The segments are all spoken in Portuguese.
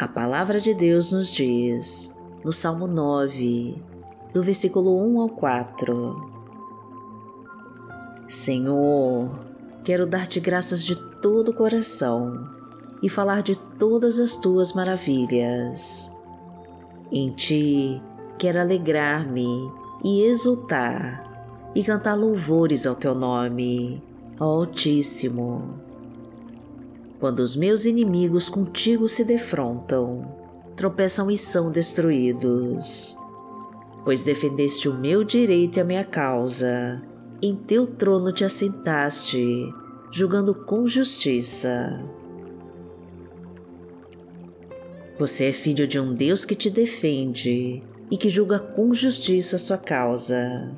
A palavra de Deus nos diz, no Salmo 9, do versículo 1 ao 4: Senhor, quero dar-te graças de todo o coração e falar de todas as tuas maravilhas. Em ti quero alegrar-me e exultar e cantar louvores ao teu nome, Altíssimo quando os meus inimigos contigo se defrontam, tropeçam e são destruídos. Pois defendeste o meu direito e a minha causa, em teu trono te assentaste, julgando com justiça. Você é filho de um Deus que te defende e que julga com justiça a sua causa.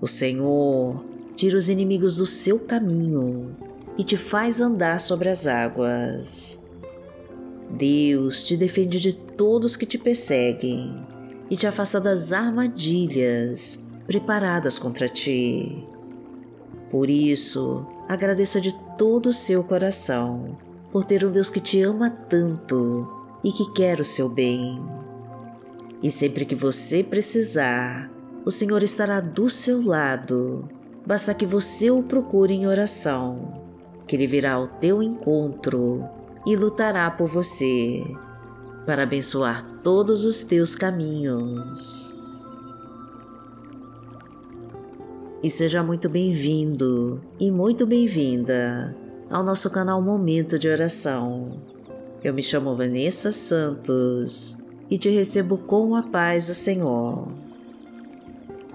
O Senhor tira os inimigos do seu caminho e te faz andar sobre as águas. Deus te defende de todos que te perseguem e te afasta das armadilhas preparadas contra ti. Por isso, agradeça de todo o seu coração por ter um Deus que te ama tanto e que quer o seu bem. E sempre que você precisar, o Senhor estará do seu lado, basta que você o procure em oração que ele virá ao teu encontro e lutará por você, para abençoar todos os teus caminhos. E seja muito bem-vindo e muito bem-vinda ao nosso canal Momento de Oração. Eu me chamo Vanessa Santos e te recebo com a paz do Senhor.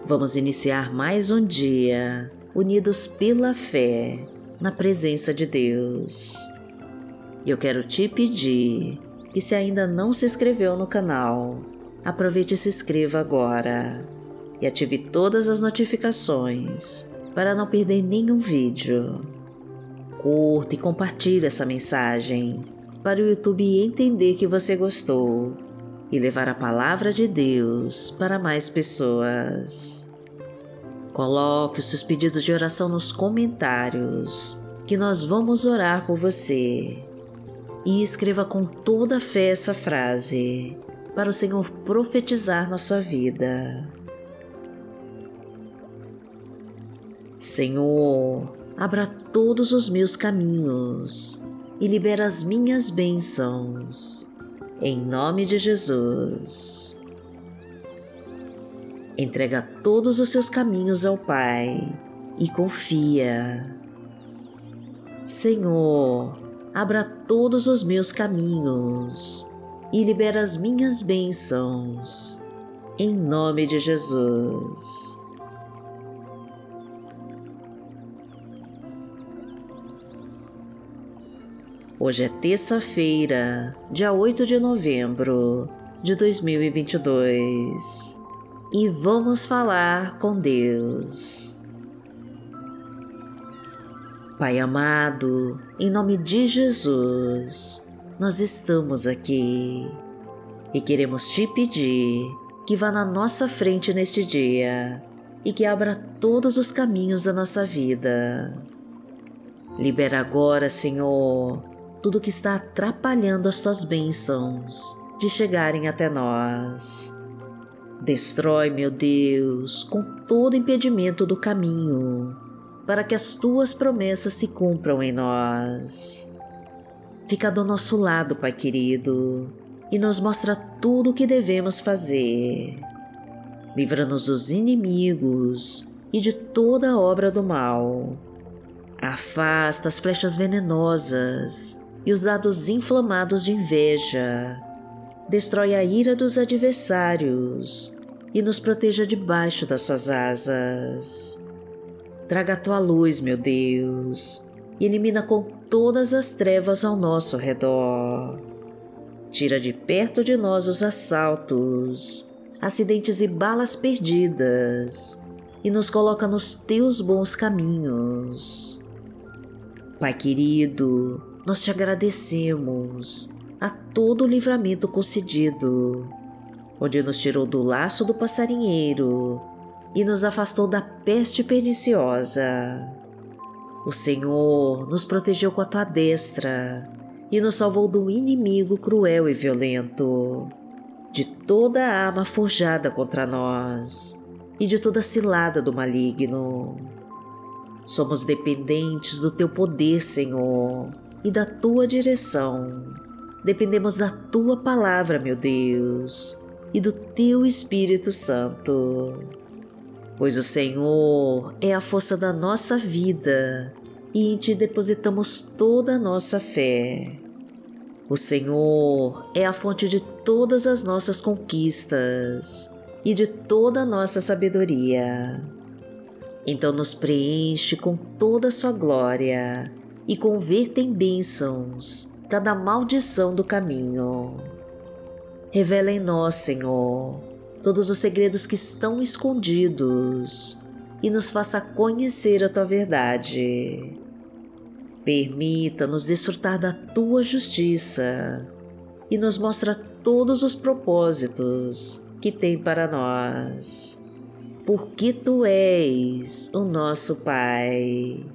Vamos iniciar mais um dia unidos pela fé na presença de Deus. Eu quero te pedir que, se ainda não se inscreveu no canal, aproveite e se inscreva agora e ative todas as notificações para não perder nenhum vídeo. Curta e compartilhe essa mensagem para o YouTube entender que você gostou e levar a palavra de Deus para mais pessoas. Coloque os seus pedidos de oração nos comentários, que nós vamos orar por você. E escreva com toda fé essa frase, para o Senhor profetizar na sua vida. Senhor, abra todos os meus caminhos e libera as minhas bênçãos. Em nome de Jesus entrega todos os seus caminhos ao Pai e confia. Senhor, abra todos os meus caminhos e libera as minhas bênçãos, em nome de Jesus. Hoje é terça-feira, dia 8 de novembro de 2022 e vamos falar com Deus. Pai amado, em nome de Jesus, nós estamos aqui e queremos te pedir que vá na nossa frente neste dia e que abra todos os caminhos da nossa vida. Libera agora, Senhor, tudo que está atrapalhando as tuas bênçãos de chegarem até nós Destrói, meu Deus, com todo impedimento do caminho, para que as tuas promessas se cumpram em nós. Fica do nosso lado, Pai querido, e nos mostra tudo o que devemos fazer. Livra-nos dos inimigos e de toda obra do mal. Afasta as flechas venenosas e os dados inflamados de inveja destrói a ira dos adversários e nos proteja debaixo das suas asas. Traga a tua luz, meu Deus, e elimina com todas as trevas ao nosso redor. Tira de perto de nós os assaltos, acidentes e balas perdidas e nos coloca nos teus bons caminhos. Pai querido, nós te agradecemos a todo o livramento concedido, onde nos tirou do laço do passarinheiro e nos afastou da peste perniciosa. O Senhor nos protegeu com a tua destra e nos salvou do inimigo cruel e violento, de toda arma forjada contra nós e de toda cilada do maligno. Somos dependentes do teu poder, Senhor, e da tua direção. Dependemos da tua palavra, meu Deus, e do teu Espírito Santo. Pois o Senhor é a força da nossa vida e em ti depositamos toda a nossa fé. O Senhor é a fonte de todas as nossas conquistas e de toda a nossa sabedoria. Então nos preenche com toda a sua glória e converta em bênçãos cada maldição do caminho. Revela em nós, Senhor, todos os segredos que estão escondidos e nos faça conhecer a tua verdade. Permita-nos desfrutar da tua justiça e nos mostra todos os propósitos que tem para nós, porque tu és o nosso Pai.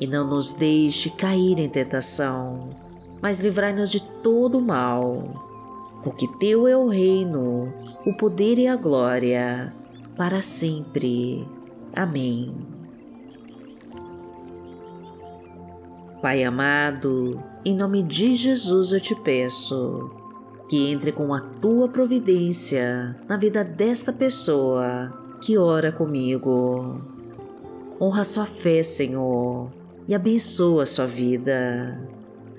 E não nos deixe cair em tentação, mas livrai-nos de todo mal. Porque Teu é o reino, o poder e a glória, para sempre. Amém. Pai amado, em nome de Jesus eu te peço que entre com a tua providência na vida desta pessoa que ora comigo. Honra sua fé, Senhor, e abençoa sua vida.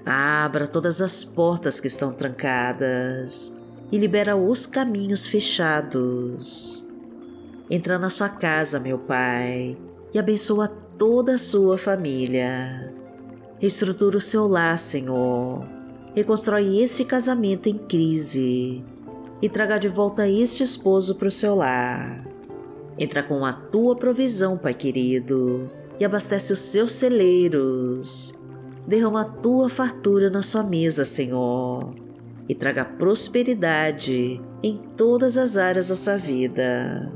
Abra todas as portas que estão trancadas e libera os caminhos fechados. Entra na sua casa, meu Pai, e abençoa toda a sua família. Reestrutura o seu lar, Senhor. Reconstrói esse casamento em crise e traga de volta este esposo para o seu lar. Entra com a tua provisão, Pai querido, e abastece os seus celeiros. Derrama a tua fartura na sua mesa, Senhor, e traga prosperidade em todas as áreas da sua vida.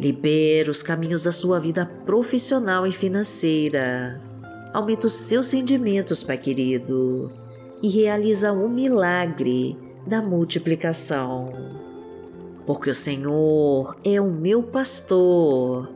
Libera os caminhos da sua vida profissional e financeira aumenta os seus sentimentos, Pai querido, e realiza o um milagre da multiplicação. Porque o Senhor é o meu pastor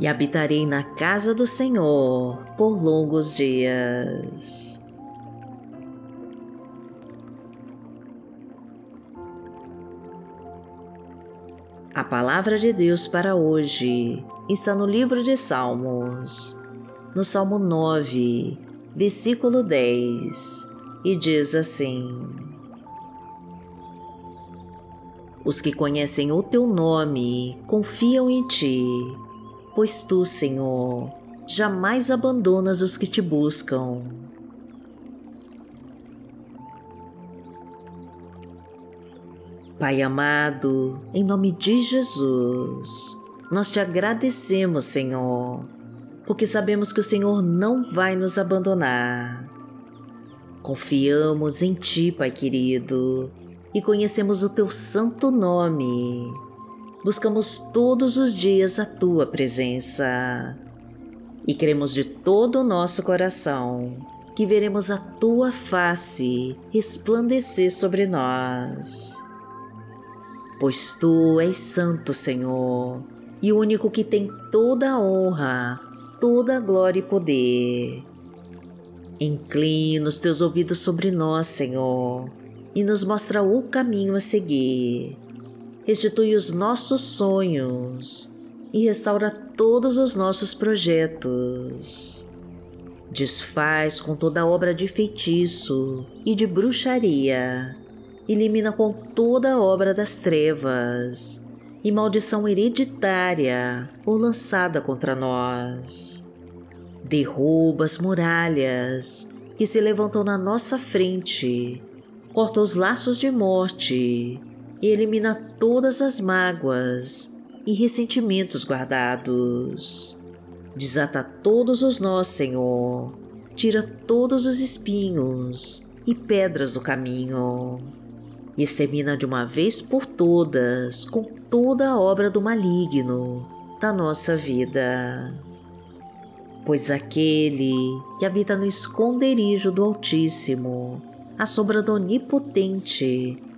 e habitarei na casa do Senhor por longos dias. A palavra de Deus para hoje está no livro de Salmos, no Salmo 9, versículo 10 e diz assim: Os que conhecem o teu nome confiam em ti, pois tu, Senhor, jamais abandonas os que te buscam. Pai amado, em nome de Jesus, nós te agradecemos, Senhor, porque sabemos que o Senhor não vai nos abandonar. Confiamos em Ti, Pai querido, e conhecemos o Teu santo nome. Buscamos todos os dias a tua presença e cremos de todo o nosso coração que veremos a tua face resplandecer sobre nós. Pois tu és santo, Senhor, e o único que tem toda a honra, toda a glória e poder. Inclina os teus ouvidos sobre nós, Senhor, e nos mostra o caminho a seguir. Restitui os nossos sonhos e restaura todos os nossos projetos. Desfaz com toda obra de feitiço e de bruxaria, elimina com toda obra das trevas e maldição hereditária ou lançada contra nós. Derruba as muralhas que se levantam na nossa frente, corta os laços de morte elimina todas as mágoas e ressentimentos guardados. Desata todos os nós, Senhor. Tira todos os espinhos e pedras do caminho. E extermina de uma vez por todas com toda a obra do maligno da nossa vida. Pois aquele que habita no esconderijo do Altíssimo, a sombra do Onipotente,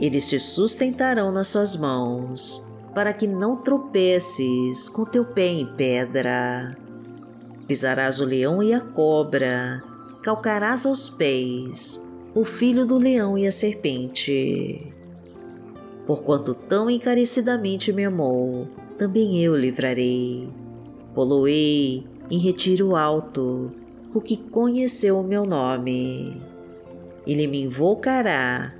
Eles te sustentarão nas suas mãos, para que não tropeces com teu pé em pedra. Pisarás o leão e a cobra, calcarás aos pés o filho do leão e a serpente. Porquanto tão encarecidamente me amou, também eu livrarei. Poloei em retiro alto o que conheceu o meu nome. Ele me invocará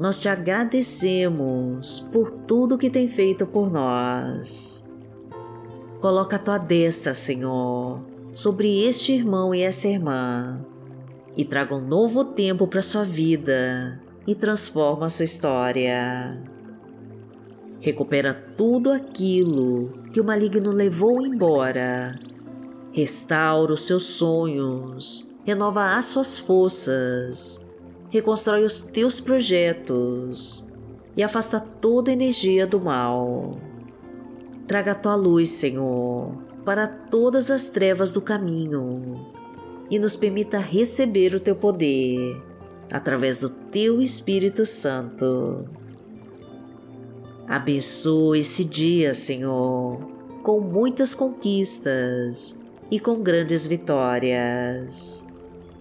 nós te agradecemos por tudo que tem feito por nós. Coloca a tua destra, Senhor, sobre este irmão e esta irmã e traga um novo tempo para sua vida e transforma a sua história. Recupera tudo aquilo que o maligno levou embora. Restaura os seus sonhos, renova as suas forças, reconstrói os teus projetos e afasta toda energia do mal. Traga a tua luz, Senhor, para todas as trevas do caminho e nos permita receber o teu poder através do teu Espírito Santo. Abençoa esse dia, Senhor, com muitas conquistas e com grandes vitórias.